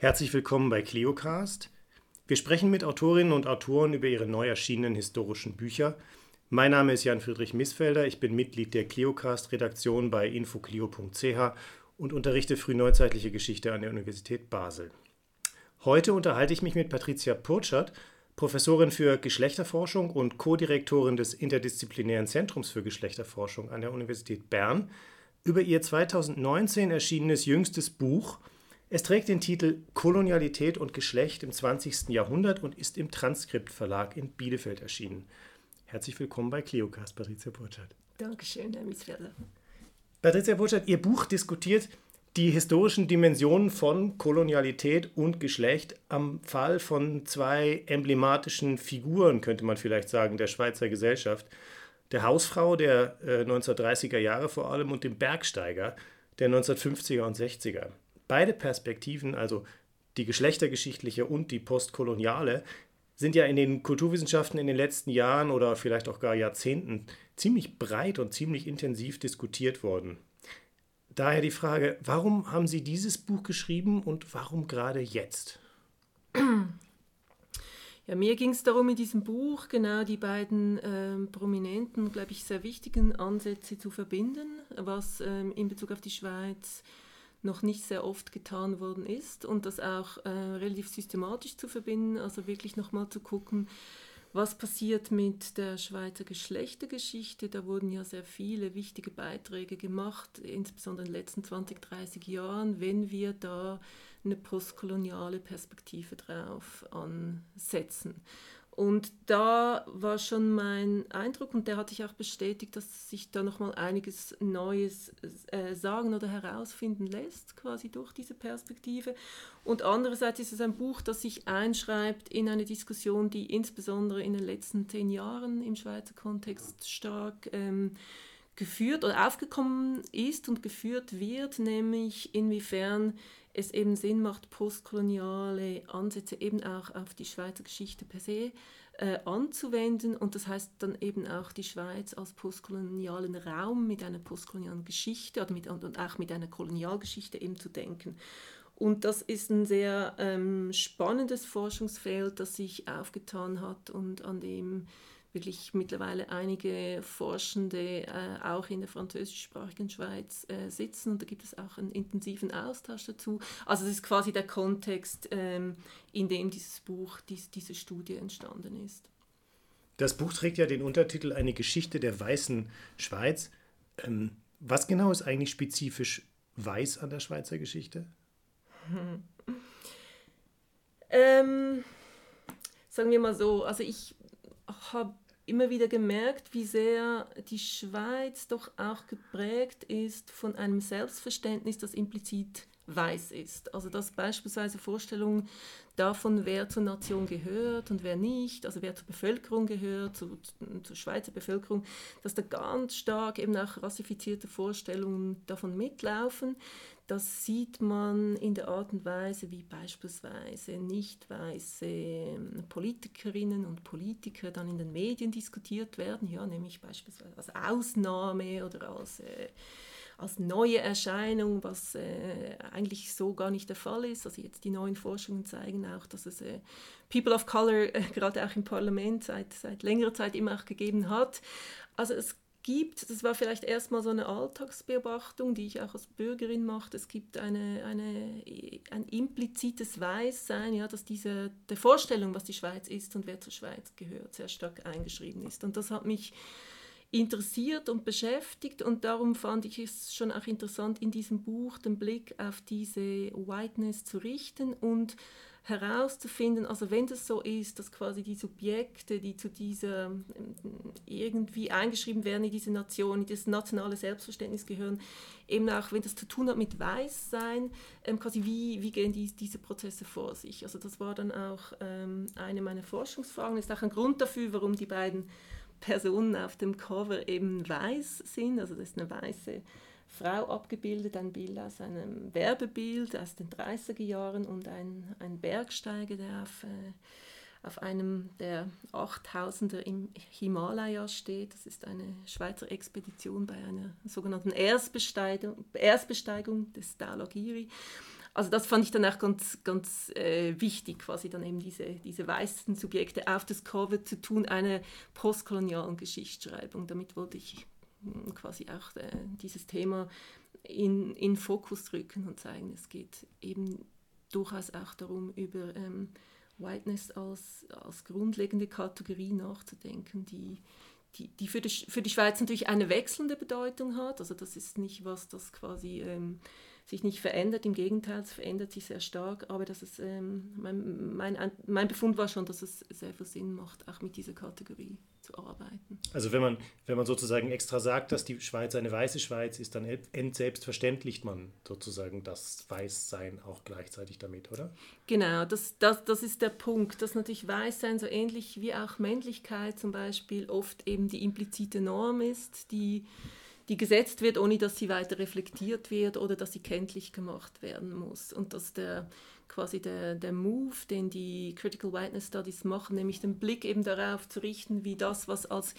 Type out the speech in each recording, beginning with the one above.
Herzlich willkommen bei CleoCast. Wir sprechen mit Autorinnen und Autoren über ihre neu erschienenen historischen Bücher. Mein Name ist Jan-Friedrich Missfelder, ich bin Mitglied der CleoCast-Redaktion bei infoclio.ch und unterrichte frühneuzeitliche Geschichte an der Universität Basel. Heute unterhalte ich mich mit Patricia Purchert, Professorin für Geschlechterforschung und Co-Direktorin des Interdisziplinären Zentrums für Geschlechterforschung an der Universität Bern, über ihr 2019 erschienenes jüngstes Buch – es trägt den Titel Kolonialität und Geschlecht im 20. Jahrhundert und ist im Transkript Verlag in Bielefeld erschienen. Herzlich willkommen bei Cleocast, Patricia Burchardt. Dankeschön, Herr Miesfelder. Patricia Burchardt, Ihr Buch diskutiert die historischen Dimensionen von Kolonialität und Geschlecht am Fall von zwei emblematischen Figuren, könnte man vielleicht sagen, der Schweizer Gesellschaft. Der Hausfrau der äh, 1930er Jahre vor allem und dem Bergsteiger der 1950er und 60er. Beide Perspektiven, also die geschlechtergeschichtliche und die postkoloniale, sind ja in den Kulturwissenschaften in den letzten Jahren oder vielleicht auch gar Jahrzehnten ziemlich breit und ziemlich intensiv diskutiert worden. Daher die Frage, warum haben Sie dieses Buch geschrieben und warum gerade jetzt? Ja, mir ging es darum, in diesem Buch genau die beiden ähm, prominenten, glaube ich, sehr wichtigen Ansätze zu verbinden, was ähm, in Bezug auf die Schweiz noch nicht sehr oft getan worden ist und das auch äh, relativ systematisch zu verbinden, also wirklich nochmal zu gucken, was passiert mit der Schweizer Geschlechtergeschichte. Da wurden ja sehr viele wichtige Beiträge gemacht, insbesondere in den letzten 20, 30 Jahren, wenn wir da eine postkoloniale Perspektive drauf ansetzen. Und da war schon mein Eindruck, und der hat sich auch bestätigt, dass sich da nochmal einiges Neues äh, sagen oder herausfinden lässt, quasi durch diese Perspektive. Und andererseits ist es ein Buch, das sich einschreibt in eine Diskussion, die insbesondere in den letzten zehn Jahren im Schweizer Kontext stark ähm, geführt oder aufgekommen ist und geführt wird, nämlich inwiefern es eben Sinn macht, postkoloniale Ansätze eben auch auf die Schweizer Geschichte per se äh, anzuwenden. Und das heißt dann eben auch die Schweiz als postkolonialen Raum mit einer postkolonialen Geschichte oder mit, und auch mit einer Kolonialgeschichte eben zu denken. Und das ist ein sehr ähm, spannendes Forschungsfeld, das sich aufgetan hat und an dem wirklich mittlerweile einige Forschende äh, auch in der französischsprachigen Schweiz äh, sitzen und da gibt es auch einen intensiven Austausch dazu. Also das ist quasi der Kontext, ähm, in dem dieses Buch, dies, diese Studie entstanden ist. Das Buch trägt ja den Untertitel Eine Geschichte der weißen Schweiz. Ähm, was genau ist eigentlich spezifisch weiß an der Schweizer Geschichte? Hm. Ähm, sagen wir mal so, also ich habe immer wieder gemerkt, wie sehr die Schweiz doch auch geprägt ist von einem Selbstverständnis, das implizit weiß ist. Also dass beispielsweise Vorstellungen davon, wer zur Nation gehört und wer nicht, also wer zur Bevölkerung gehört, zu, zur Schweizer Bevölkerung, dass da ganz stark eben auch rassifizierte Vorstellungen davon mitlaufen, das sieht man in der Art und Weise, wie beispielsweise nicht weiße ähm, Politikerinnen und Politiker dann in den Medien diskutiert werden, ja, nämlich beispielsweise als Ausnahme oder als, äh, als neue Erscheinung, was äh, eigentlich so gar nicht der Fall ist. Also jetzt die neuen Forschungen zeigen auch, dass es äh, People of Color äh, gerade auch im Parlament seit, seit längerer Zeit immer auch gegeben hat. Also es gibt, das war vielleicht erstmal so eine Alltagsbeobachtung, die ich auch als Bürgerin mache, es gibt eine, eine, ein implizites Weißsein, ja, dass diese der Vorstellung, was die Schweiz ist und wer zur Schweiz gehört, sehr stark eingeschrieben ist. Und das hat mich interessiert und beschäftigt und darum fand ich es schon auch interessant, in diesem Buch den Blick auf diese Whiteness zu richten und herauszufinden, also wenn das so ist, dass quasi die Subjekte, die zu dieser ähm, irgendwie eingeschrieben werden in diese Nation, in das nationale Selbstverständnis gehören, eben auch wenn das zu tun hat mit Weißsein, ähm, quasi wie, wie gehen die, diese Prozesse vor sich. Also das war dann auch ähm, eine meiner Forschungsfragen, das ist auch ein Grund dafür, warum die beiden Personen auf dem Cover eben weiß sind, also das ist eine weiße Frau abgebildet, ein Bild aus einem Werbebild aus den 30er Jahren und ein, ein Bergsteiger, der auf, äh, auf einem der 8000er im Himalaya steht. Das ist eine Schweizer Expedition bei einer sogenannten Erstbesteigung, Erstbesteigung des Dhaulagiri. also das fand ich dann auch ganz, ganz äh, wichtig, quasi dann eben diese, diese weißen Subjekte auf das Cover zu tun, einer postkolonialen Geschichtsschreibung. Damit wollte ich quasi auch äh, dieses Thema in, in Fokus rücken und zeigen, es geht eben durchaus auch darum, über ähm, Whiteness als, als grundlegende Kategorie nachzudenken, die, die, die für, die, für die Schweiz natürlich eine wechselnde Bedeutung hat. Also das ist nicht was, das quasi ähm, sich nicht verändert, im Gegenteil, es verändert sich sehr stark, aber dass es, ähm, mein, mein, mein Befund war schon, dass es sehr viel Sinn macht, auch mit dieser Kategorie zu arbeiten. Also wenn man, wenn man sozusagen extra sagt, dass die Schweiz eine weiße Schweiz ist, dann entselbstverständlicht man sozusagen das Weißsein auch gleichzeitig damit, oder? Genau, das, das, das ist der Punkt, dass natürlich Weißsein so ähnlich wie auch Männlichkeit zum Beispiel oft eben die implizite Norm ist, die die gesetzt wird, ohne dass sie weiter reflektiert wird oder dass sie kenntlich gemacht werden muss. Und dass der quasi der, der Move, den die Critical Whiteness Studies machen, nämlich den Blick eben darauf zu richten, wie das, was als,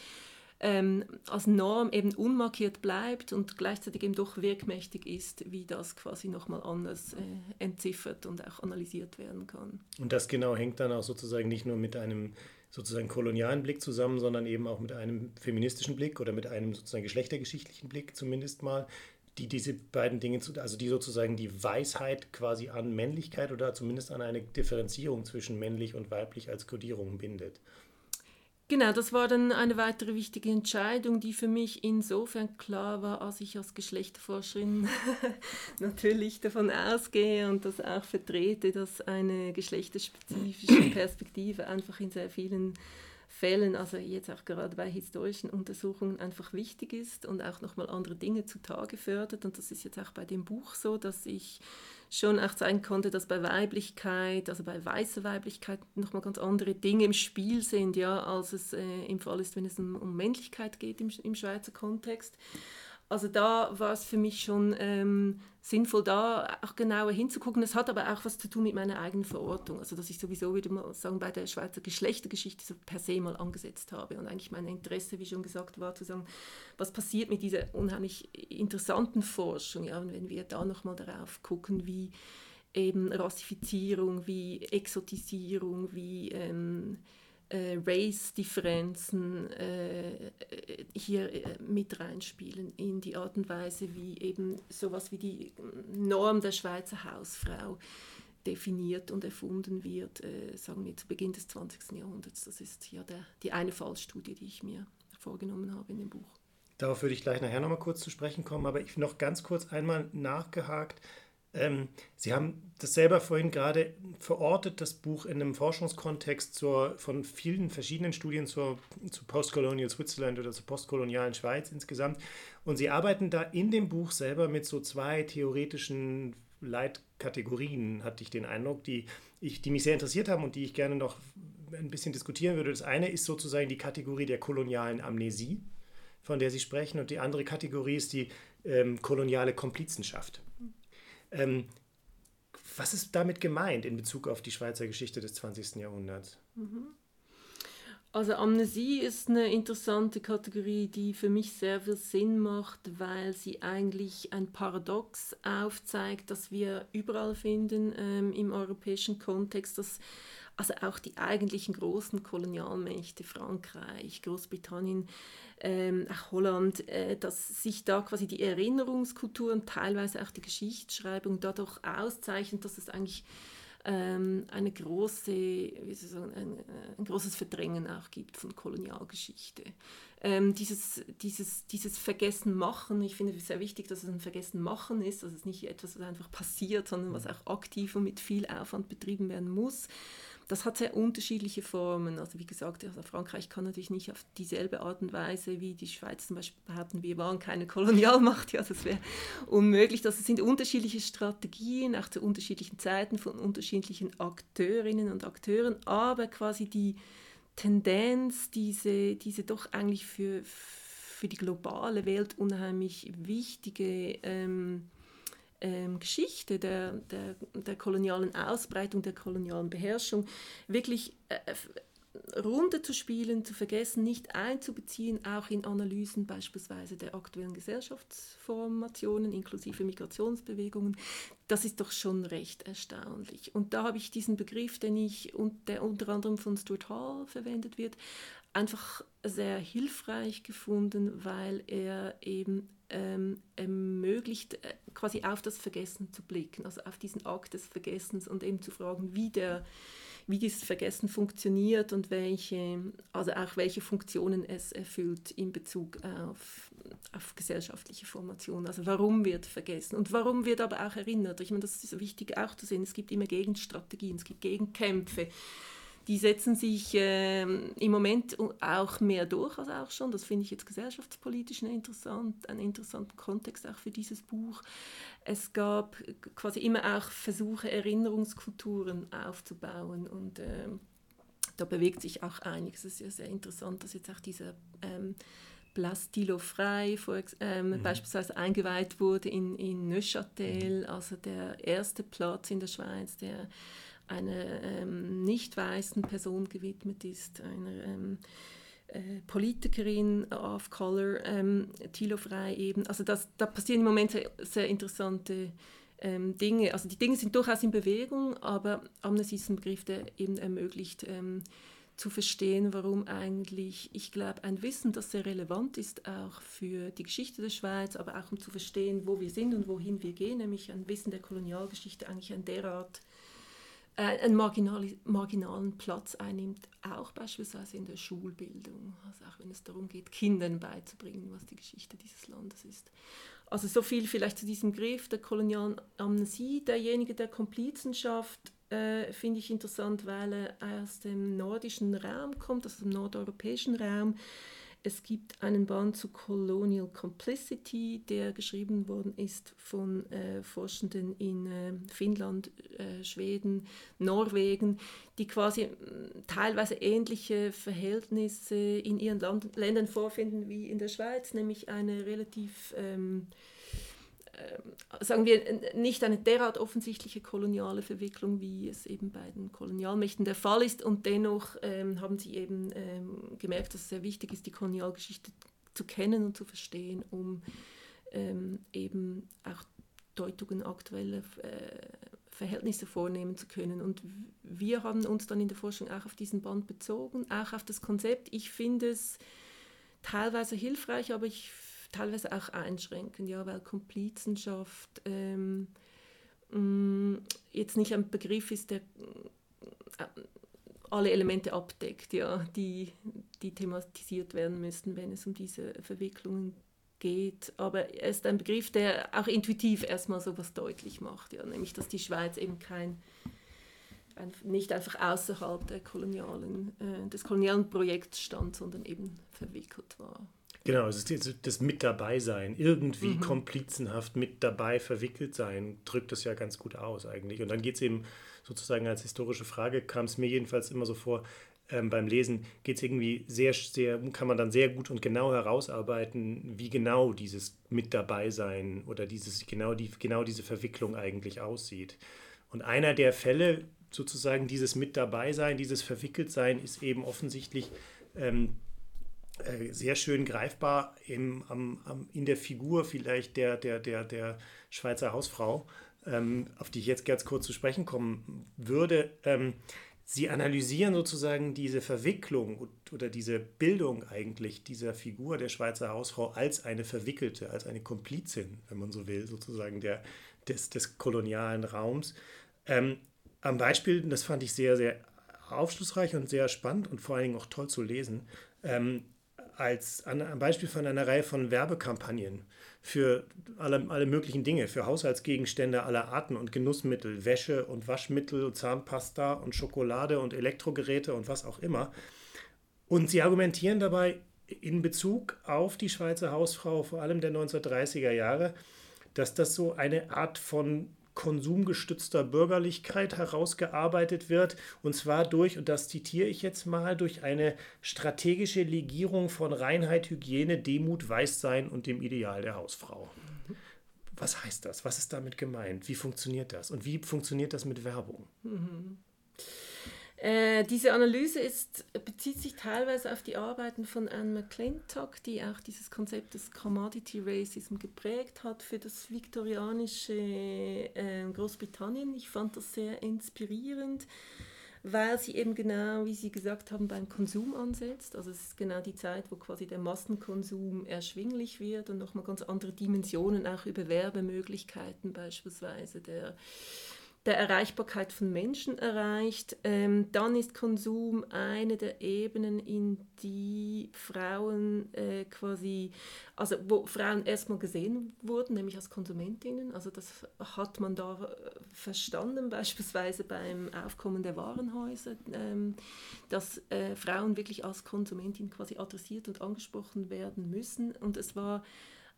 ähm, als Norm eben unmarkiert bleibt und gleichzeitig eben doch wirkmächtig ist, wie das quasi nochmal anders äh, entziffert und auch analysiert werden kann. Und das genau hängt dann auch sozusagen nicht nur mit einem sozusagen kolonialen Blick zusammen, sondern eben auch mit einem feministischen Blick oder mit einem sozusagen geschlechtergeschichtlichen Blick zumindest mal, die diese beiden Dinge, also die sozusagen die Weisheit quasi an Männlichkeit oder zumindest an eine Differenzierung zwischen männlich und weiblich als Kodierung bindet. Genau, das war dann eine weitere wichtige Entscheidung, die für mich insofern klar war, als ich als Geschlechterforscherin natürlich davon ausgehe und das auch vertrete, dass eine geschlechterspezifische Perspektive einfach in sehr vielen Fällen, also jetzt auch gerade bei historischen Untersuchungen, einfach wichtig ist und auch nochmal andere Dinge zutage fördert. Und das ist jetzt auch bei dem Buch so, dass ich schon auch zeigen konnte, dass bei Weiblichkeit, also bei weißer Weiblichkeit nochmal ganz andere Dinge im Spiel sind, ja, als es äh, im Fall ist, wenn es um, um Männlichkeit geht im, im Schweizer Kontext. Also da war es für mich schon ähm, sinnvoll, da auch genauer hinzugucken. Es hat aber auch was zu tun mit meiner eigenen Verortung. Also dass ich sowieso, würde mal sagen, bei der Schweizer Geschlechtergeschichte so per se mal angesetzt habe. Und eigentlich mein Interesse, wie schon gesagt, war zu sagen, was passiert mit dieser unheimlich interessanten Forschung. Ja? Und wenn wir da nochmal darauf gucken, wie eben Rassifizierung, wie Exotisierung, wie... Ähm, äh, Race-Differenzen äh, hier äh, mit reinspielen in die Art und Weise, wie eben sowas wie die Norm der Schweizer Hausfrau definiert und erfunden wird, äh, sagen wir zu Beginn des 20. Jahrhunderts. Das ist ja der, die eine Fallstudie, die ich mir vorgenommen habe in dem Buch. Darauf würde ich gleich nachher nochmal kurz zu sprechen kommen, aber ich noch ganz kurz einmal nachgehakt. Ähm, Sie haben das selber vorhin gerade verortet, das Buch in einem Forschungskontext zur, von vielen verschiedenen Studien zur, zu Postcolonial Switzerland oder zur postkolonialen Schweiz insgesamt. Und Sie arbeiten da in dem Buch selber mit so zwei theoretischen Leitkategorien, hatte ich den Eindruck, die, ich, die mich sehr interessiert haben und die ich gerne noch ein bisschen diskutieren würde. Das eine ist sozusagen die Kategorie der kolonialen Amnesie, von der Sie sprechen, und die andere Kategorie ist die ähm, koloniale Komplizenschaft. Ähm, was ist damit gemeint in Bezug auf die Schweizer Geschichte des 20. Jahrhunderts? Mhm. Also Amnesie ist eine interessante Kategorie, die für mich sehr viel Sinn macht, weil sie eigentlich ein Paradox aufzeigt, das wir überall finden ähm, im europäischen Kontext, dass also auch die eigentlichen großen Kolonialmächte, Frankreich, Großbritannien, ähm, auch Holland, äh, dass sich da quasi die Erinnerungskultur und teilweise auch die Geschichtsschreibung dadurch auszeichnet, dass es eigentlich ähm, eine große, wie soll ich sagen, ein, ein, großes Verdrängen auch gibt von Kolonialgeschichte. Ähm, dieses, dieses, dieses Vergessen machen, ich finde es sehr wichtig, dass es ein Vergessen machen ist, dass es nicht etwas, was einfach passiert, sondern was auch aktiv und mit viel Aufwand betrieben werden muss das hat sehr unterschiedliche Formen. Also wie gesagt, also Frankreich kann natürlich nicht auf dieselbe Art und Weise wie die Schweiz zum Beispiel behaupten, wir waren keine Kolonialmacht. Ja, das wäre unmöglich. Das sind unterschiedliche Strategien, auch zu unterschiedlichen Zeiten von unterschiedlichen Akteurinnen und Akteuren, aber quasi die Tendenz, diese, diese doch eigentlich für, für die globale Welt unheimlich wichtige ähm, ähm, Geschichte der, der, der kolonialen Ausbreitung, der kolonialen Beherrschung wirklich äh, Runde zu spielen, zu vergessen, nicht einzubeziehen, auch in Analysen beispielsweise der aktuellen Gesellschaftsformationen inklusive Migrationsbewegungen, das ist doch schon recht erstaunlich. Und da habe ich diesen Begriff, den ich, der unter anderem von Stuart Hall verwendet wird, einfach sehr hilfreich gefunden, weil er eben ähm, ermöglicht, äh, quasi auf das Vergessen zu blicken, also auf diesen Akt des Vergessens und eben zu fragen, wie der wie dieses Vergessen funktioniert und welche, also auch welche Funktionen es erfüllt in Bezug auf, auf gesellschaftliche Formation. Also warum wird vergessen und warum wird aber auch erinnert. Ich meine, das ist wichtig auch zu sehen. Es gibt immer Gegenstrategien, es gibt Gegenkämpfe die setzen sich äh, im Moment auch mehr durch als auch schon. Das finde ich jetzt gesellschaftspolitisch interessant, einen interessanten Kontext auch für dieses Buch. Es gab quasi immer auch Versuche, Erinnerungskulturen aufzubauen und äh, da bewegt sich auch einiges. Es ist ja sehr interessant, dass jetzt auch dieser ähm, Plastilo frei vor, ähm, mhm. beispielsweise eingeweiht wurde in, in Neuchâtel, mhm. also der erste Platz in der Schweiz, der einer ähm, nicht weißen Person gewidmet ist, einer ähm, äh, Politikerin of Color, ähm, Thilo Frey eben. Also das, da passieren im Moment sehr, sehr interessante ähm, Dinge. Also die Dinge sind durchaus in Bewegung, aber Amnesty ist ein Begriff, der eben ermöglicht, ähm, zu verstehen, warum eigentlich, ich glaube, ein Wissen, das sehr relevant ist, auch für die Geschichte der Schweiz, aber auch um zu verstehen, wo wir sind und wohin wir gehen, nämlich ein Wissen der Kolonialgeschichte eigentlich ein derart einen marginal, marginalen Platz einnimmt, auch beispielsweise in der Schulbildung, also auch wenn es darum geht, Kindern beizubringen, was die Geschichte dieses Landes ist. Also so viel vielleicht zu diesem Griff der kolonialen Amnesie. Derjenige der Komplizenschaft äh, finde ich interessant, weil er aus dem nordischen Raum kommt, aus dem nordeuropäischen Raum. Es gibt einen Band zu Colonial Complicity, der geschrieben worden ist von äh, Forschenden in äh, Finnland, äh, Schweden, Norwegen, die quasi äh, teilweise ähnliche Verhältnisse in ihren Land Ländern vorfinden wie in der Schweiz, nämlich eine relativ ähm, äh, sagen wir, nicht eine derart offensichtliche koloniale Verwicklung, wie es eben bei den Kolonialmächten der Fall ist. Und dennoch ähm, haben sie eben ähm, gemerkt, dass es sehr wichtig ist, die Kolonialgeschichte zu kennen und zu verstehen, um ähm, eben auch Deutungen aktueller äh, Verhältnisse vornehmen zu können. Und wir haben uns dann in der Forschung auch auf diesen Band bezogen, auch auf das Konzept. Ich finde es teilweise hilfreich, aber ich teilweise auch einschränkend, ja, weil Komplizenschaft ähm, mm, jetzt nicht ein Begriff ist, der äh, alle Elemente abdeckt, ja, die, die thematisiert werden müssten, wenn es um diese Verwicklungen geht. Aber er ist ein Begriff, der auch intuitiv erstmal so was deutlich macht, ja, nämlich dass die Schweiz eben kein nicht einfach außerhalb der kolonialen, äh, des kolonialen Projekts stand, sondern eben verwickelt war. Genau, es ist das Mit dabei sein, irgendwie mhm. komplizenhaft mit dabei verwickelt sein, drückt das ja ganz gut aus eigentlich. Und dann geht es eben sozusagen als historische Frage, kam es mir jedenfalls immer so vor, ähm, beim Lesen geht es irgendwie sehr, sehr, kann man dann sehr gut und genau herausarbeiten, wie genau dieses Mit dabei sein oder dieses, genau, die, genau diese Verwicklung eigentlich aussieht. Und einer der Fälle, sozusagen dieses Mit dabei sein, dieses Verwickeltsein, ist eben offensichtlich ähm, äh, sehr schön greifbar im, am, am, in der Figur vielleicht der, der, der, der Schweizer Hausfrau, ähm, auf die ich jetzt ganz kurz zu sprechen kommen würde. Ähm, sie analysieren sozusagen diese Verwicklung oder diese Bildung eigentlich dieser Figur der Schweizer Hausfrau als eine Verwickelte, als eine Komplizin, wenn man so will, sozusagen der, des, des kolonialen Raums. Ähm, am Beispiel, das fand ich sehr, sehr aufschlussreich und sehr spannend und vor allen Dingen auch toll zu lesen, als ein Beispiel von einer Reihe von Werbekampagnen für alle, alle möglichen Dinge, für Haushaltsgegenstände aller Arten und Genussmittel, Wäsche und Waschmittel, Zahnpasta und Schokolade und Elektrogeräte und was auch immer. Und sie argumentieren dabei in Bezug auf die Schweizer Hausfrau, vor allem der 1930er Jahre, dass das so eine Art von konsumgestützter Bürgerlichkeit herausgearbeitet wird, und zwar durch, und das zitiere ich jetzt mal, durch eine strategische Legierung von Reinheit, Hygiene, Demut, Weißsein und dem Ideal der Hausfrau. Was heißt das? Was ist damit gemeint? Wie funktioniert das? Und wie funktioniert das mit Werbung? Mhm. Äh, diese Analyse ist, bezieht sich teilweise auf die Arbeiten von Anne McClintock, die auch dieses Konzept des Commodity Racism geprägt hat für das viktorianische äh, Großbritannien. Ich fand das sehr inspirierend, weil sie eben genau, wie Sie gesagt haben, beim Konsum ansetzt. Also es ist genau die Zeit, wo quasi der Massenkonsum erschwinglich wird und nochmal ganz andere Dimensionen auch über Werbemöglichkeiten beispielsweise der der Erreichbarkeit von Menschen erreicht. Ähm, dann ist Konsum eine der Ebenen, in die Frauen äh, quasi, also wo Frauen erstmal gesehen wurden, nämlich als Konsumentinnen. Also das hat man da äh, verstanden, beispielsweise beim Aufkommen der Warenhäuser, ähm, dass äh, Frauen wirklich als Konsumentin quasi adressiert und angesprochen werden müssen. Und es war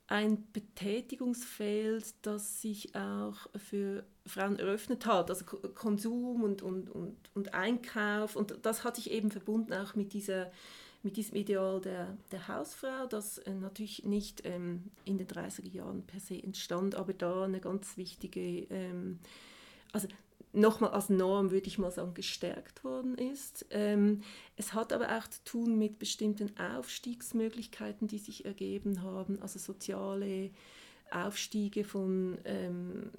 ein Betätigungsfeld, das sich auch für Frauen eröffnet hat, also Konsum und, und, und, und Einkauf. Und das hat sich eben verbunden auch mit, dieser, mit diesem Ideal der, der Hausfrau, das äh, natürlich nicht ähm, in den 30er Jahren per se entstand, aber da eine ganz wichtige, ähm, also nochmal als Norm, würde ich mal sagen, gestärkt worden ist. Ähm, es hat aber auch zu tun mit bestimmten Aufstiegsmöglichkeiten, die sich ergeben haben, also soziale Aufstiege von ähm,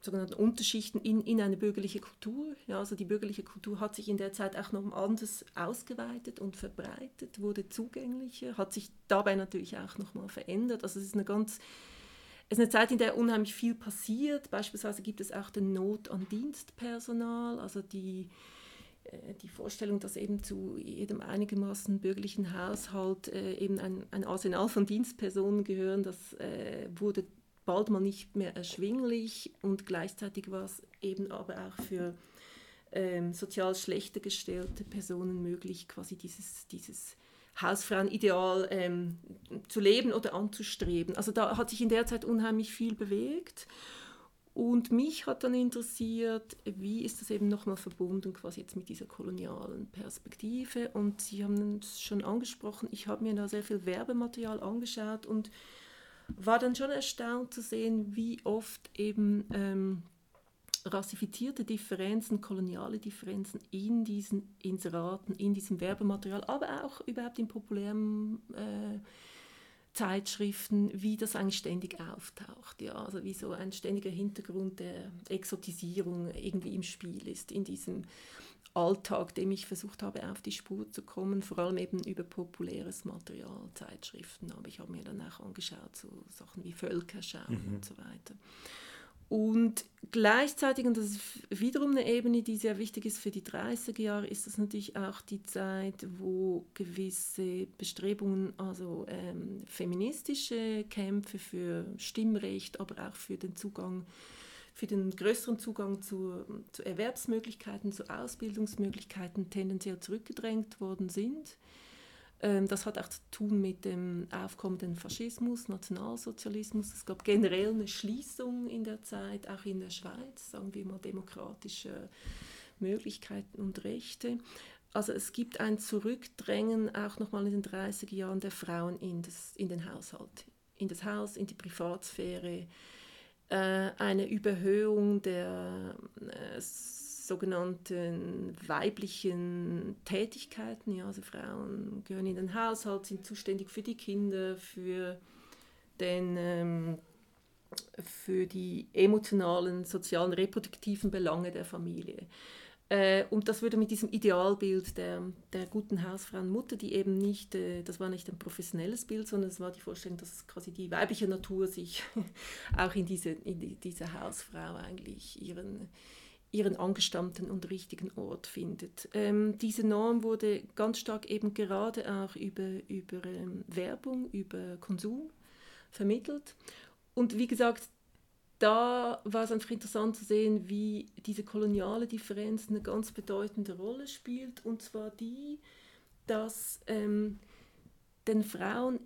sogenannten Unterschichten in, in eine bürgerliche Kultur. Ja, also die bürgerliche Kultur hat sich in der Zeit auch noch anders ausgeweitet und verbreitet, wurde zugänglicher, hat sich dabei natürlich auch nochmal verändert. Also es ist eine ganz es ist eine Zeit, in der unheimlich viel passiert. Beispielsweise gibt es auch den Not an Dienstpersonal, also die, äh, die Vorstellung, dass eben zu jedem einigermaßen bürgerlichen Haushalt äh, eben ein, ein Arsenal von Dienstpersonen gehören, das äh, wurde bald mal nicht mehr erschwinglich und gleichzeitig war es eben aber auch für ähm, sozial schlechter gestellte Personen möglich, quasi dieses, dieses Hausfrauenideal ähm, zu leben oder anzustreben. Also da hat sich in der Zeit unheimlich viel bewegt. Und mich hat dann interessiert, wie ist das eben nochmal verbunden quasi jetzt mit dieser kolonialen Perspektive. Und Sie haben es schon angesprochen, ich habe mir da sehr viel Werbematerial angeschaut und war dann schon erstaunt zu sehen, wie oft eben ähm, rassifizierte Differenzen, koloniale Differenzen in diesen Inseraten, in diesem Werbematerial, aber auch überhaupt in populären äh, Zeitschriften, wie das eigentlich ständig auftaucht. Ja? Also wie so ein ständiger Hintergrund der Exotisierung irgendwie im Spiel ist, in diesem Alltag, dem ich versucht habe, auf die Spur zu kommen, vor allem eben über populäres Material, Zeitschriften. Aber ich habe mir dann auch angeschaut, so Sachen wie Völkerschau mhm. und so weiter. Und gleichzeitig, und das ist wiederum eine Ebene, die sehr wichtig ist für die 30er Jahre, ist das natürlich auch die Zeit, wo gewisse Bestrebungen, also ähm, feministische Kämpfe für Stimmrecht, aber auch für den Zugang, für den größeren Zugang zu, zu Erwerbsmöglichkeiten, zu Ausbildungsmöglichkeiten tendenziell zurückgedrängt worden sind. Ähm, das hat auch zu tun mit dem aufkommenden Faschismus, Nationalsozialismus. Es gab generell eine Schließung in der Zeit, auch in der Schweiz, sagen wir mal demokratische Möglichkeiten und Rechte. Also es gibt ein Zurückdrängen auch nochmal in den 30er Jahren der Frauen in, das, in den Haushalt, in das Haus, in die Privatsphäre, eine Überhöhung der äh, sogenannten weiblichen Tätigkeiten. Ja, also Frauen gehören in den Haushalt, sind zuständig für die Kinder, für, den, ähm, für die emotionalen, sozialen, reproduktiven Belange der Familie. Äh, und das würde mit diesem Idealbild der, der guten Hausfrauenmutter, die eben nicht, äh, das war nicht ein professionelles Bild, sondern es war die Vorstellung, dass quasi die weibliche Natur sich auch in diese, in die, diese Hausfrau eigentlich ihren, ihren angestammten und richtigen Ort findet. Ähm, diese Norm wurde ganz stark eben gerade auch über, über ähm, Werbung, über Konsum vermittelt. Und wie gesagt, da war es einfach interessant zu sehen, wie diese koloniale Differenz eine ganz bedeutende Rolle spielt. Und zwar die, dass ähm, den Frauen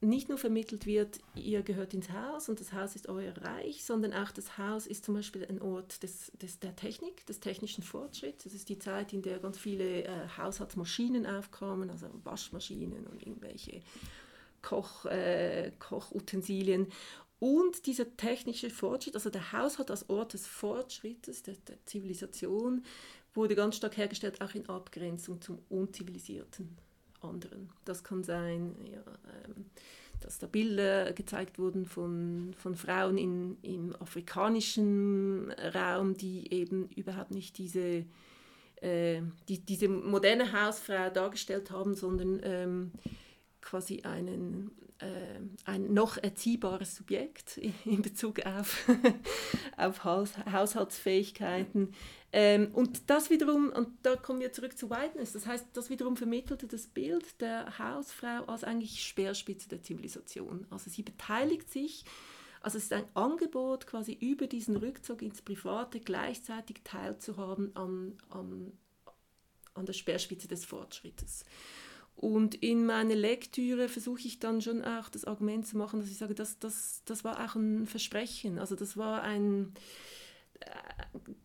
nicht nur vermittelt wird, ihr gehört ins Haus und das Haus ist euer Reich, sondern auch das Haus ist zum Beispiel ein Ort des, des, der Technik, des technischen Fortschritts. Das ist die Zeit, in der ganz viele äh, Haushaltsmaschinen aufkamen, also Waschmaschinen und irgendwelche Koch, äh, Kochutensilien. Und dieser technische Fortschritt, also der Haushalt als Ort des Fortschrittes, der, der Zivilisation, wurde ganz stark hergestellt, auch in Abgrenzung zum unzivilisierten anderen. Das kann sein, ja, ähm, dass da Bilder gezeigt wurden von, von Frauen in, im afrikanischen Raum, die eben überhaupt nicht diese, äh, die, diese moderne Hausfrau dargestellt haben, sondern ähm, quasi einen, äh, ein noch erziehbares Subjekt in Bezug auf, auf Haus, Haushaltsfähigkeiten. Ähm, und das wiederum, und da kommen wir zurück zu Whiteness, das heißt, das wiederum vermittelte das Bild der Hausfrau als eigentlich Speerspitze der Zivilisation. Also sie beteiligt sich, also es ist ein Angebot, quasi über diesen Rückzug ins Private gleichzeitig teilzuhaben an, an, an der Speerspitze des Fortschrittes. Und in meiner Lektüre versuche ich dann schon auch das Argument zu machen, dass ich sage, das, das, das war auch ein Versprechen. Also das war ein, äh,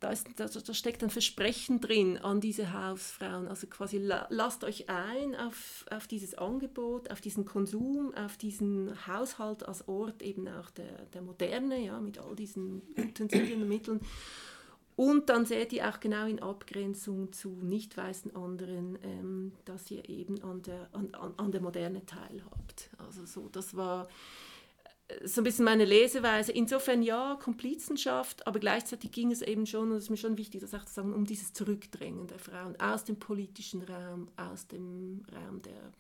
da, ist, da, da, steckt ein Versprechen drin an diese Hausfrauen. Also quasi la, lasst euch ein auf, auf dieses Angebot, auf diesen Konsum, auf diesen Haushalt als Ort eben auch der, der Moderne, ja, mit all diesen Utensilien und Mitteln. Und dann seht ihr auch genau in Abgrenzung zu nicht weißen anderen, ähm, dass ihr eben an der, an, an der Moderne teilhabt. Also so, das war äh, so ein bisschen meine Leseweise. Insofern ja, Komplizenschaft, aber gleichzeitig ging es eben schon, und es ist mir schon wichtig, das auch zu sagen, um dieses Zurückdrängen der Frauen aus dem politischen Raum, aus dem Raum der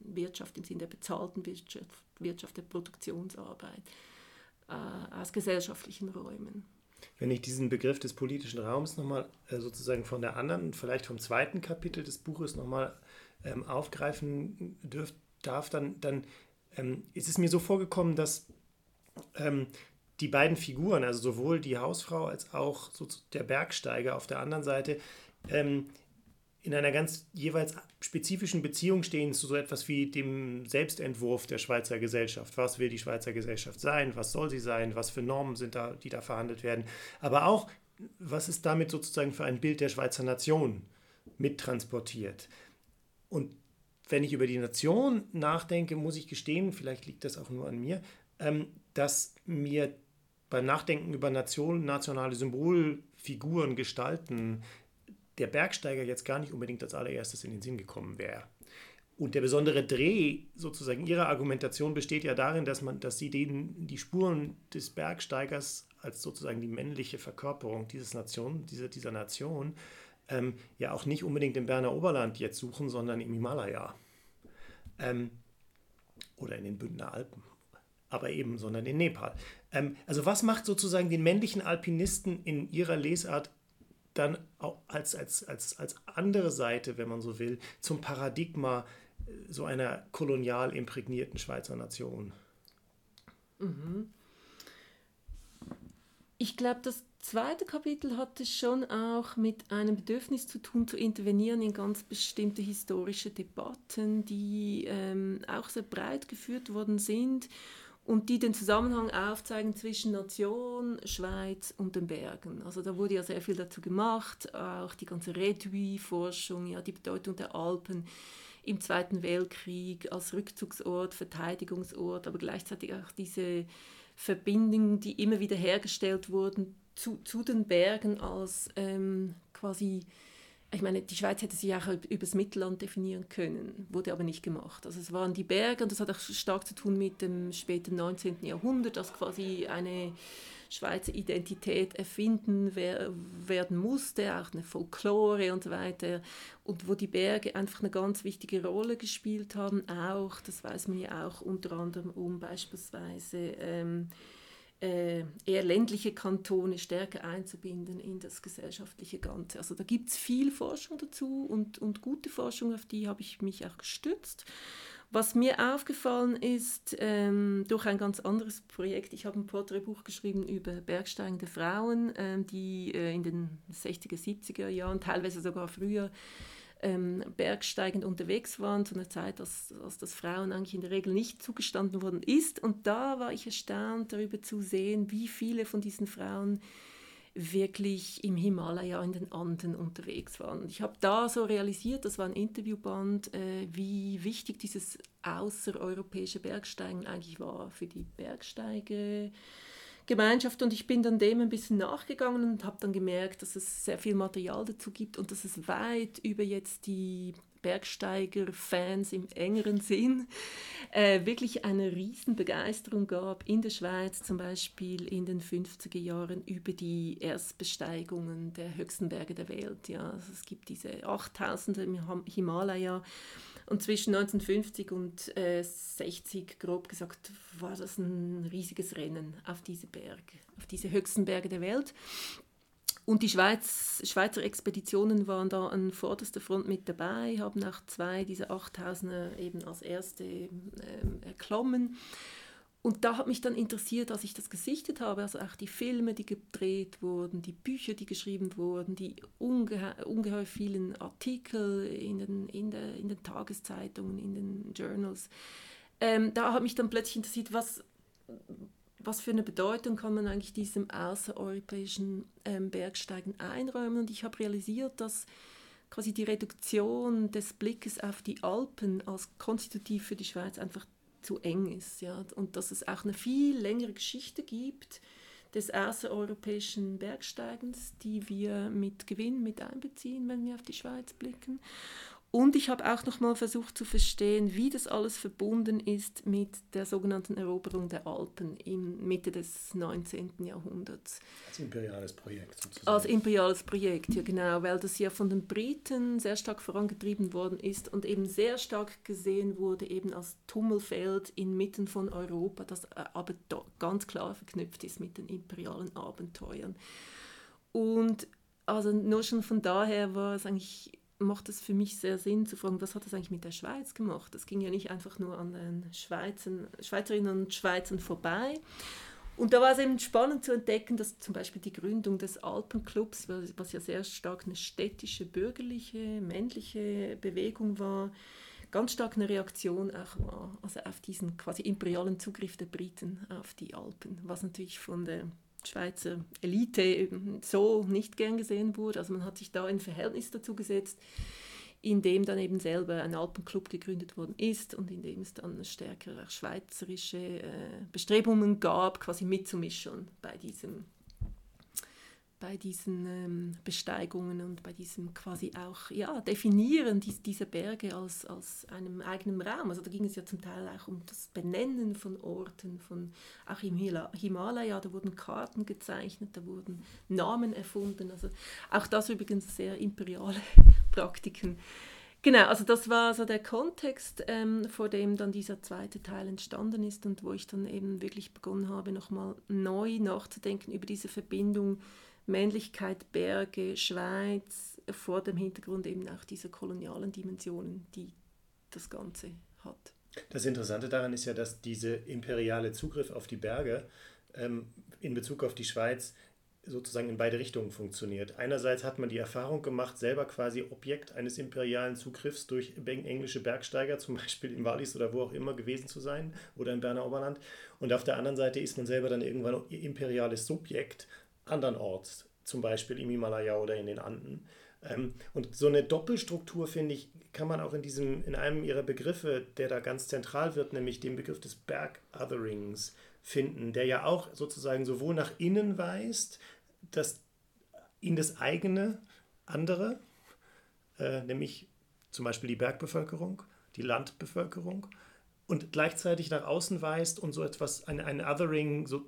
Wirtschaft im Sinne der bezahlten Wirtschaft, Wirtschaft der Produktionsarbeit, äh, aus gesellschaftlichen Räumen wenn ich diesen Begriff des politischen Raums nochmal äh, sozusagen von der anderen, vielleicht vom zweiten Kapitel des Buches nochmal ähm, aufgreifen dürf, darf, dann, dann ähm, ist es mir so vorgekommen, dass ähm, die beiden Figuren, also sowohl die Hausfrau als auch so der Bergsteiger auf der anderen Seite, ähm, in einer ganz jeweils spezifischen Beziehung stehen zu so etwas wie dem Selbstentwurf der Schweizer Gesellschaft. Was will die Schweizer Gesellschaft sein? Was soll sie sein? Was für Normen sind da, die da verhandelt werden? Aber auch, was ist damit sozusagen für ein Bild der Schweizer Nation mittransportiert? Und wenn ich über die Nation nachdenke, muss ich gestehen, vielleicht liegt das auch nur an mir, ähm, dass mir beim Nachdenken über Nation, nationale Symbolfiguren, Gestalten, der Bergsteiger jetzt gar nicht unbedingt als allererstes in den Sinn gekommen wäre. Und der besondere Dreh sozusagen ihrer Argumentation besteht ja darin, dass man, dass sie den, die Spuren des Bergsteigers als sozusagen die männliche Verkörperung dieses Nation, dieser, dieser Nation ähm, ja auch nicht unbedingt im Berner Oberland jetzt suchen, sondern im Himalaya ähm, oder in den Bündner Alpen, aber eben, sondern in Nepal. Ähm, also was macht sozusagen den männlichen Alpinisten in ihrer Lesart dann auch als, als, als, als andere Seite, wenn man so will, zum Paradigma äh, so einer kolonial imprägnierten Schweizer Nation. Mhm. Ich glaube, das zweite Kapitel hatte schon auch mit einem Bedürfnis zu tun, zu intervenieren in ganz bestimmte historische Debatten, die ähm, auch sehr breit geführt worden sind und die den Zusammenhang aufzeigen zwischen Nation, Schweiz und den Bergen. Also da wurde ja sehr viel dazu gemacht, auch die ganze Redui-Forschung, ja, die Bedeutung der Alpen im Zweiten Weltkrieg als Rückzugsort, Verteidigungsort, aber gleichzeitig auch diese Verbindungen, die immer wieder hergestellt wurden zu, zu den Bergen als ähm, quasi ich meine, die Schweiz hätte sich auch über das Mittelland definieren können, wurde aber nicht gemacht. Also es waren die Berge und das hat auch stark zu tun mit dem späten 19. Jahrhundert, dass quasi eine Schweizer Identität erfinden werden musste, auch eine Folklore und so weiter. Und wo die Berge einfach eine ganz wichtige Rolle gespielt haben, auch, das weiß man ja auch unter anderem um beispielsweise... Ähm, äh, eher ländliche Kantone stärker einzubinden in das gesellschaftliche Ganze. Also da gibt es viel Forschung dazu und, und gute Forschung, auf die habe ich mich auch gestützt. Was mir aufgefallen ist, ähm, durch ein ganz anderes Projekt, ich habe ein Porträtbuch geschrieben über bergsteigende Frauen, ähm, die äh, in den 60er, 70er Jahren, teilweise sogar früher, ähm, bergsteigend unterwegs waren, zu einer Zeit, als, als das Frauen eigentlich in der Regel nicht zugestanden worden ist. Und da war ich erstaunt darüber zu sehen, wie viele von diesen Frauen wirklich im Himalaya in den Anden unterwegs waren. Ich habe da so realisiert, das war ein Interviewband, äh, wie wichtig dieses außereuropäische Bergsteigen eigentlich war für die Bergsteiger Gemeinschaft und ich bin dann dem ein bisschen nachgegangen und habe dann gemerkt, dass es sehr viel Material dazu gibt und dass es weit über jetzt die Bergsteiger-Fans im engeren Sinn äh, wirklich eine Riesenbegeisterung gab in der Schweiz, zum Beispiel in den 50er Jahren über die Erstbesteigungen der höchsten Berge der Welt. Ja. Also es gibt diese 8000 im Himalaya und zwischen 1950 und äh, 60, grob gesagt, war das ein riesiges Rennen auf diese Berge, auf diese höchsten Berge der Welt. Und die Schweiz, Schweizer Expeditionen waren da an vorderster Front mit dabei, haben auch zwei dieser 8000er eben als erste ähm, erklommen. Und da hat mich dann interessiert, als ich das gesichtet habe, also auch die Filme, die gedreht wurden, die Bücher, die geschrieben wurden, die unge ungeheuer vielen Artikel in den, in, der, in den Tageszeitungen, in den Journals. Ähm, da hat mich dann plötzlich interessiert, was, was für eine Bedeutung kann man eigentlich diesem außereuropäischen ähm, Bergsteigen einräumen. Und ich habe realisiert, dass quasi die Reduktion des Blickes auf die Alpen als konstitutiv für die Schweiz einfach zu eng ist. Ja? Und dass es auch eine viel längere Geschichte gibt des außereuropäischen Bergsteigens, die wir mit Gewinn mit einbeziehen, wenn wir auf die Schweiz blicken. Und ich habe auch noch mal versucht zu verstehen, wie das alles verbunden ist mit der sogenannten Eroberung der Alpen in Mitte des 19. Jahrhunderts. Als imperiales Projekt sozusagen. Als imperiales Projekt, ja genau, weil das ja von den Briten sehr stark vorangetrieben worden ist und eben sehr stark gesehen wurde eben als Tummelfeld inmitten von Europa, das äh, aber ganz klar verknüpft ist mit den imperialen Abenteuern. Und also nur schon von daher war es eigentlich macht es für mich sehr Sinn zu fragen, was hat das eigentlich mit der Schweiz gemacht? Das ging ja nicht einfach nur an den Schweizern, Schweizerinnen und Schweizern vorbei. Und da war es eben spannend zu entdecken, dass zum Beispiel die Gründung des Alpenclubs, was ja sehr stark eine städtische, bürgerliche, männliche Bewegung war, ganz stark eine Reaktion auch war, also auf diesen quasi imperialen Zugriff der Briten auf die Alpen, was natürlich von der Schweizer Elite so nicht gern gesehen wurde. Also man hat sich da ein Verhältnis dazu gesetzt, in dem dann eben selber ein Alpenclub gegründet worden ist und in dem es dann stärker schweizerische äh, Bestrebungen gab, quasi mitzumischen bei diesem bei diesen ähm, Besteigungen und bei diesem quasi auch ja, Definieren dies, dieser Berge als, als einem eigenen Raum. Also da ging es ja zum Teil auch um das Benennen von Orten, von auch im Himalaya, da wurden Karten gezeichnet, da wurden Namen erfunden. Also auch das übrigens sehr imperiale Praktiken. Genau, also das war so der Kontext, ähm, vor dem dann dieser zweite Teil entstanden ist und wo ich dann eben wirklich begonnen habe, nochmal neu nachzudenken über diese Verbindung Männlichkeit, Berge, Schweiz, vor dem Hintergrund eben auch dieser kolonialen Dimensionen, die das Ganze hat. Das Interessante daran ist ja, dass dieser imperiale Zugriff auf die Berge ähm, in Bezug auf die Schweiz sozusagen in beide Richtungen funktioniert. Einerseits hat man die Erfahrung gemacht, selber quasi Objekt eines imperialen Zugriffs durch englische Bergsteiger, zum Beispiel im Wallis oder wo auch immer gewesen zu sein oder im Berner Oberland. Und auf der anderen Seite ist man selber dann irgendwann imperiales Subjekt andernorts, zum Beispiel im Himalaya oder in den Anden. Ähm, und so eine Doppelstruktur, finde ich, kann man auch in diesem, in einem ihrer Begriffe, der da ganz zentral wird, nämlich dem Begriff des Berg-Otherings finden, der ja auch sozusagen sowohl nach innen weist, dass in das eigene andere, äh, nämlich zum Beispiel die Bergbevölkerung, die Landbevölkerung, und gleichzeitig nach außen weist und so etwas, ein, ein Othering so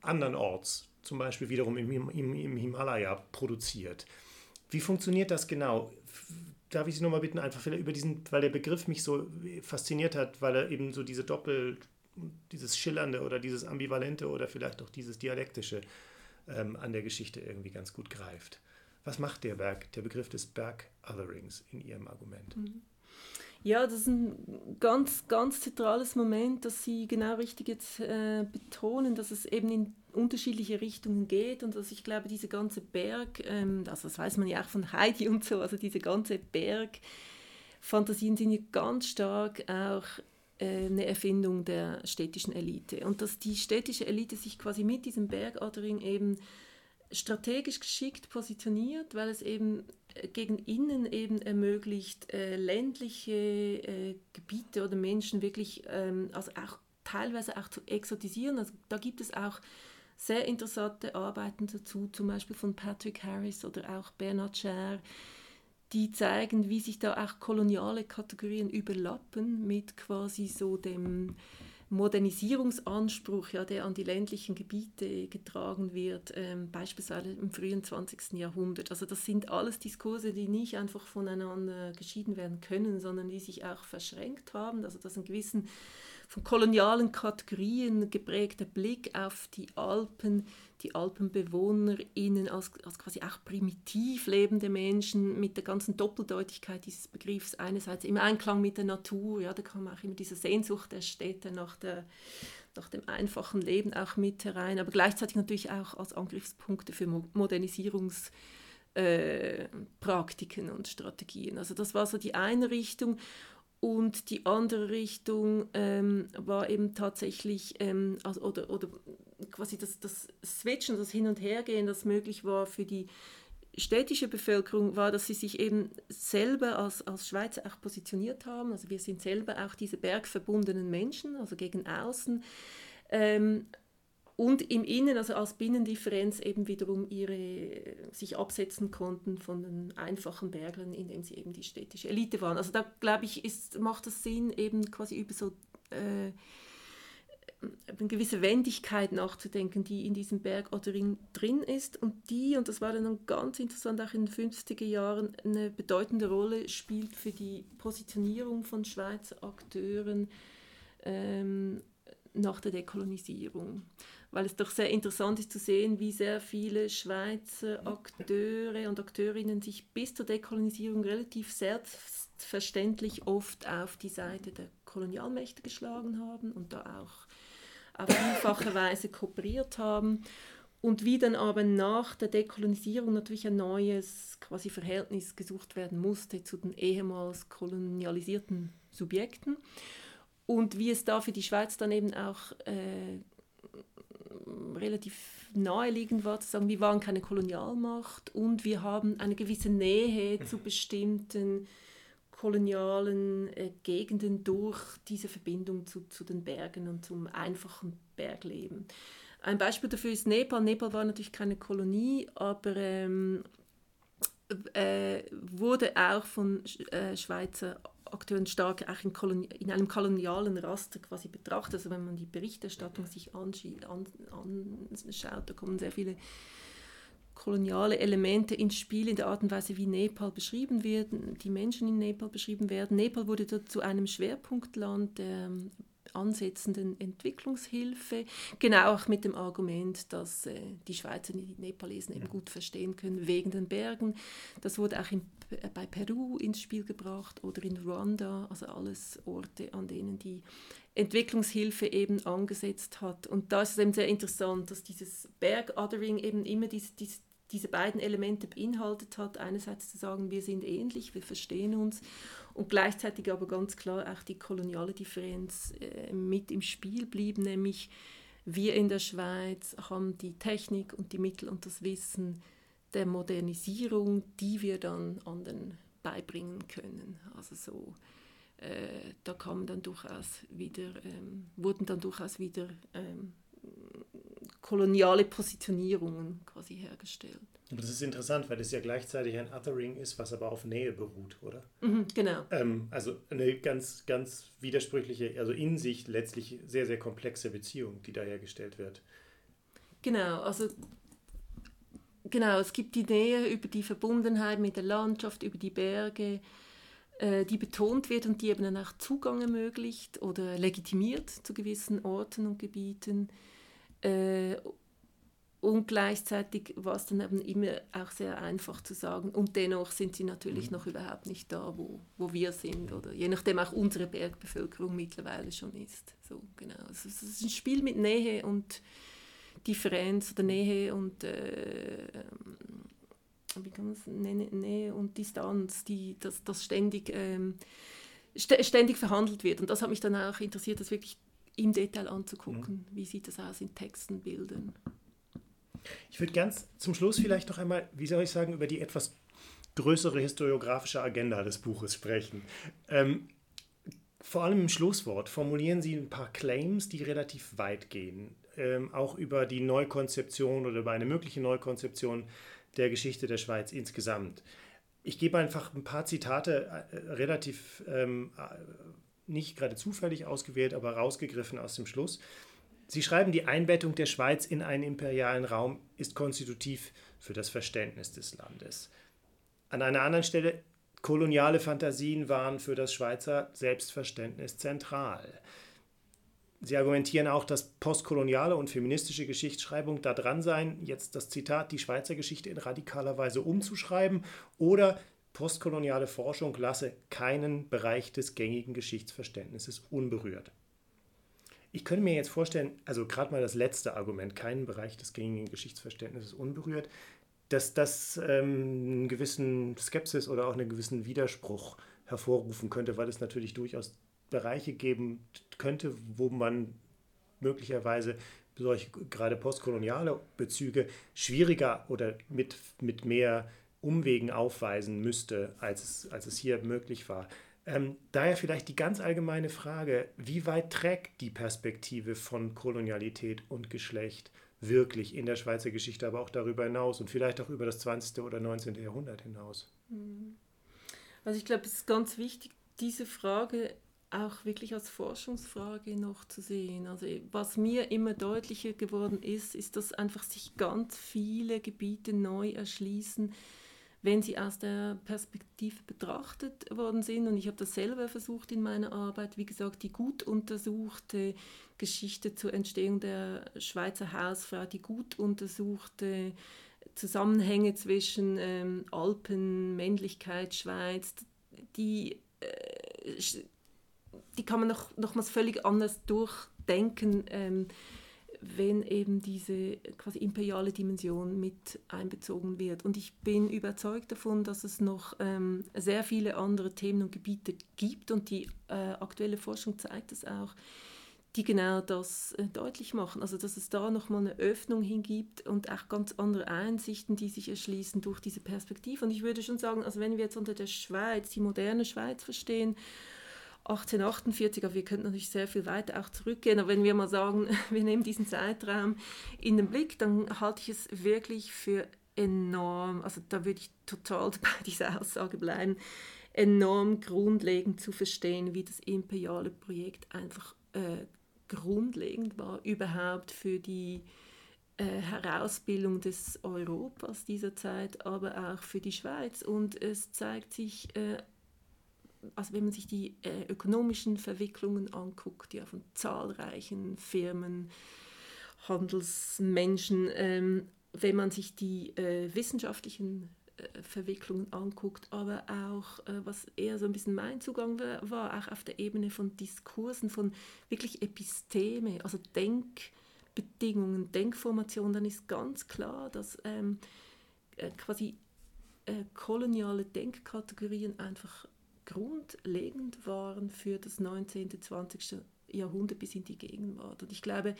andernorts zum Beispiel wiederum im, im, im Himalaya produziert. Wie funktioniert das genau? Darf ich Sie nochmal bitten, einfach über diesen, weil der Begriff mich so fasziniert hat, weil er eben so diese Doppel, dieses Schillernde oder dieses Ambivalente oder vielleicht auch dieses Dialektische ähm, an der Geschichte irgendwie ganz gut greift. Was macht der Berg, der Begriff des Berg-Otherings in Ihrem Argument? Mhm. Ja, das ist ein ganz, ganz zentrales Moment, dass Sie genau richtig jetzt äh, betonen, dass es eben in unterschiedliche Richtungen geht und dass ich glaube, diese ganze Berg, ähm, also das weiß man ja auch von Heidi und so, also diese ganze Bergfantasien sind ja ganz stark auch äh, eine Erfindung der städtischen Elite. Und dass die städtische Elite sich quasi mit diesem Bergadering eben strategisch geschickt positioniert, weil es eben äh, gegen innen eben ermöglicht, äh, ländliche äh, Gebiete oder Menschen wirklich, ähm, also auch teilweise auch zu exotisieren. Also da gibt es auch sehr interessante Arbeiten dazu, zum Beispiel von Patrick Harris oder auch Bernard Scher, die zeigen, wie sich da auch koloniale Kategorien überlappen mit quasi so dem Modernisierungsanspruch, ja, der an die ländlichen Gebiete getragen wird, ähm, beispielsweise im frühen 20. Jahrhundert. Also das sind alles Diskurse, die nicht einfach voneinander geschieden werden können, sondern die sich auch verschränkt haben. Also das einen gewissen von kolonialen Kategorien geprägter Blick auf die Alpen, die AlpenbewohnerInnen als, als quasi auch primitiv lebende Menschen mit der ganzen Doppeldeutigkeit dieses Begriffs einerseits im Einklang mit der Natur, ja, da kam auch immer diese Sehnsucht der Städte nach, der, nach dem einfachen Leben auch mit herein, aber gleichzeitig natürlich auch als Angriffspunkte für Modernisierungs- äh, Praktiken und Strategien. Also das war so die eine Richtung. Und die andere Richtung ähm, war eben tatsächlich, ähm, also, oder, oder quasi das, das Switchen, das Hin- und Hergehen, das möglich war für die städtische Bevölkerung, war, dass sie sich eben selber als, als Schweizer auch positioniert haben. Also wir sind selber auch diese bergverbundenen Menschen, also gegen außen. Ähm, und im Innen, also als Binnendifferenz eben wiederum ihre, sich absetzen konnten von den einfachen Berglern, indem sie eben die städtische Elite waren. Also da glaube ich, ist, macht es Sinn, eben quasi über so äh, eine gewisse Wendigkeit nachzudenken, die in diesem Berg Ottering drin ist und die, und das war dann ganz interessant, auch in den 50er Jahren eine bedeutende Rolle spielt für die Positionierung von Schweizer Akteuren ähm, nach der Dekolonisierung weil es doch sehr interessant ist zu sehen, wie sehr viele Schweizer Akteure und Akteurinnen sich bis zur Dekolonisierung relativ selbstverständlich oft auf die Seite der Kolonialmächte geschlagen haben und da auch auf vielfache Weise kooperiert haben. Und wie dann aber nach der Dekolonisierung natürlich ein neues quasi Verhältnis gesucht werden musste zu den ehemals kolonialisierten Subjekten. Und wie es da für die Schweiz dann eben auch äh, relativ naheliegend war zu sagen, wir waren keine Kolonialmacht und wir haben eine gewisse Nähe zu bestimmten kolonialen äh, Gegenden durch diese Verbindung zu, zu den Bergen und zum einfachen Bergleben. Ein Beispiel dafür ist Nepal. Nepal war natürlich keine Kolonie, aber ähm, äh, wurde auch von äh, Schweizer Akteuren stark auch in, Koloni in einem kolonialen Raster quasi betrachtet. Also wenn man die Berichterstattung sich anschaut, da kommen sehr viele koloniale Elemente ins Spiel in der Art und Weise, wie Nepal beschrieben wird, die Menschen in Nepal beschrieben werden. Nepal wurde zu einem Schwerpunktland der ansetzenden Entwicklungshilfe, genau auch mit dem Argument, dass äh, die Schweizer die Nepalesen eben gut verstehen können wegen den Bergen. Das wurde auch in, äh, bei Peru ins Spiel gebracht oder in Ruanda, also alles Orte, an denen die Entwicklungshilfe eben angesetzt hat. Und da ist es eben sehr interessant, dass dieses Bergothering eben immer diese, diese diese beiden Elemente beinhaltet hat. Einerseits zu sagen, wir sind ähnlich, wir verstehen uns und gleichzeitig aber ganz klar auch die koloniale Differenz äh, mit im Spiel blieb, nämlich wir in der Schweiz haben die Technik und die Mittel und das Wissen der Modernisierung, die wir dann anderen beibringen können. Also so, äh, da kamen dann durchaus wieder, ähm, wurden dann durchaus wieder ähm, koloniale Positionierungen quasi hergestellt. Und das ist interessant, weil das ja gleichzeitig ein Othering ist, was aber auf Nähe beruht, oder? Mhm, genau. Ähm, also eine ganz, ganz widersprüchliche, also in sich letztlich sehr, sehr komplexe Beziehung, die da hergestellt wird. Genau, also genau, es gibt die Nähe über die Verbundenheit mit der Landschaft, über die Berge, äh, die betont wird und die eben dann auch Zugang ermöglicht oder legitimiert zu gewissen Orten und Gebieten. Äh, und gleichzeitig war es dann eben immer auch sehr einfach zu sagen, und dennoch sind sie natürlich mhm. noch überhaupt nicht da, wo, wo wir sind, oder je nachdem auch unsere Bergbevölkerung mittlerweile schon ist. So, genau. Also, es ist ein Spiel mit Nähe und Differenz oder Nähe und äh, wie kann man es nennen, Nähe und Distanz, die, das, das ständig, ähm, st ständig verhandelt wird. Und das hat mich dann auch interessiert, das wirklich im Detail anzugucken. Mhm. Wie sieht das aus in Texten, Bildern? Ich würde ganz zum Schluss vielleicht noch einmal, wie soll ich sagen, über die etwas größere historiografische Agenda des Buches sprechen. Ähm, vor allem im Schlusswort formulieren Sie ein paar Claims, die relativ weit gehen, ähm, auch über die Neukonzeption oder über eine mögliche Neukonzeption der Geschichte der Schweiz insgesamt. Ich gebe einfach ein paar Zitate äh, relativ ähm, äh, nicht gerade zufällig ausgewählt, aber rausgegriffen aus dem Schluss. Sie schreiben, die Einbettung der Schweiz in einen imperialen Raum ist konstitutiv für das Verständnis des Landes. An einer anderen Stelle, koloniale Fantasien waren für das Schweizer Selbstverständnis zentral. Sie argumentieren auch, dass postkoloniale und feministische Geschichtsschreibung da dran seien, jetzt das Zitat, die Schweizer Geschichte in radikaler Weise umzuschreiben oder postkoloniale Forschung lasse keinen Bereich des gängigen Geschichtsverständnisses unberührt. Ich könnte mir jetzt vorstellen, also gerade mal das letzte Argument, keinen Bereich des gängigen Geschichtsverständnisses unberührt, dass das ähm, einen gewissen Skepsis oder auch einen gewissen Widerspruch hervorrufen könnte, weil es natürlich durchaus Bereiche geben könnte, wo man möglicherweise solche gerade postkoloniale Bezüge schwieriger oder mit, mit mehr Umwegen aufweisen müsste, als es, als es hier möglich war. Ähm, daher vielleicht die ganz allgemeine Frage, wie weit trägt die Perspektive von Kolonialität und Geschlecht wirklich in der Schweizer Geschichte, aber auch darüber hinaus und vielleicht auch über das 20. oder 19. Jahrhundert hinaus? Mhm. Also ich glaube, es ist ganz wichtig, diese Frage auch wirklich als Forschungsfrage noch zu sehen. Also was mir immer deutlicher geworden ist, ist, dass einfach sich ganz viele Gebiete neu erschließen, wenn sie aus der Perspektive betrachtet worden sind. Und ich habe das selber versucht in meiner Arbeit, wie gesagt, die gut untersuchte Geschichte zur Entstehung der Schweizer Hausfrau, die gut untersuchte Zusammenhänge zwischen ähm, Alpen, Männlichkeit, Schweiz, die äh, die kann man noch, nochmals völlig anders durchdenken, ähm, wenn eben diese quasi imperiale Dimension mit einbezogen wird. Und ich bin überzeugt davon, dass es noch ähm, sehr viele andere Themen und Gebiete gibt und die äh, aktuelle Forschung zeigt es auch, die genau das äh, deutlich machen. Also dass es da nochmal eine Öffnung hingibt und auch ganz andere Einsichten, die sich erschließen durch diese Perspektive. Und ich würde schon sagen, also wenn wir jetzt unter der Schweiz, die moderne Schweiz verstehen, 1848, aber wir könnten natürlich sehr viel weiter auch zurückgehen. Aber wenn wir mal sagen, wir nehmen diesen Zeitraum in den Blick, dann halte ich es wirklich für enorm, also da würde ich total bei dieser Aussage bleiben, enorm grundlegend zu verstehen, wie das imperiale Projekt einfach äh, grundlegend war, überhaupt für die äh, Herausbildung des Europas dieser Zeit, aber auch für die Schweiz. Und es zeigt sich äh, also wenn man sich die äh, ökonomischen Verwicklungen anguckt, ja von zahlreichen Firmen, Handelsmenschen, ähm, wenn man sich die äh, wissenschaftlichen äh, Verwicklungen anguckt, aber auch, äh, was eher so ein bisschen mein Zugang war, war, auch auf der Ebene von Diskursen, von wirklich Episteme, also Denkbedingungen, Denkformationen, dann ist ganz klar, dass ähm, äh, quasi äh, koloniale Denkkategorien einfach grundlegend waren für das 19., 20. Jahrhundert bis in die Gegenwart. Und ich glaube,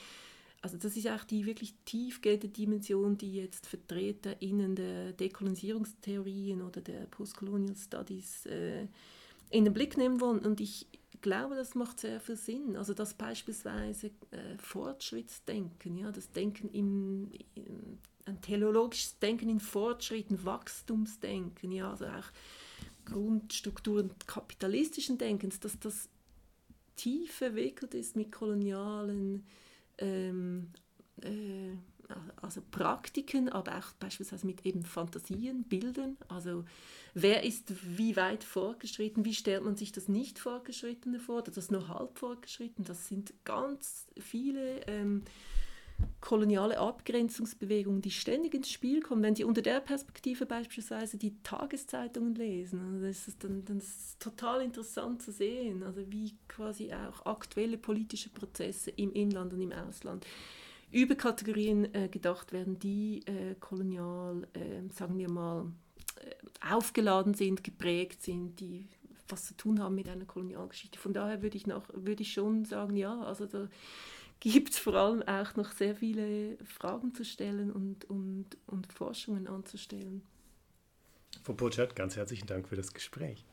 also das ist auch die wirklich tiefgehende Dimension, die jetzt VertreterInnen der Dekolonisierungstheorien oder der Postcolonial Studies äh, in den Blick nehmen wollen. Und ich glaube, das macht sehr viel Sinn. Also das beispielsweise äh, Fortschrittsdenken, ja, das Denken im, in, ein teleologisches Denken in Fortschritten, Wachstumsdenken, ja, also auch Grundstrukturen kapitalistischen Denkens, dass das tief verwickelt ist mit kolonialen ähm, äh, also Praktiken, aber auch beispielsweise mit eben Fantasien, Bildern. Also wer ist wie weit fortgeschritten, wie stellt man sich das nicht Fortgeschrittene vor, oder das nur halb fortgeschritten. Das sind ganz viele ähm, koloniale Abgrenzungsbewegungen, die ständig ins Spiel kommen, wenn Sie unter der Perspektive beispielsweise die Tageszeitungen lesen, also das ist dann, dann ist total interessant zu sehen, also wie quasi auch aktuelle politische Prozesse im Inland und im Ausland über Kategorien äh, gedacht werden, die äh, kolonial, äh, sagen wir mal, äh, aufgeladen sind, geprägt sind, die was zu tun haben mit einer Kolonialgeschichte. Von daher würde ich, noch, würde ich schon sagen, ja, also da, gibt es vor allem auch noch sehr viele Fragen zu stellen und, und, und Forschungen anzustellen. Frau Burchard, ganz herzlichen Dank für das Gespräch.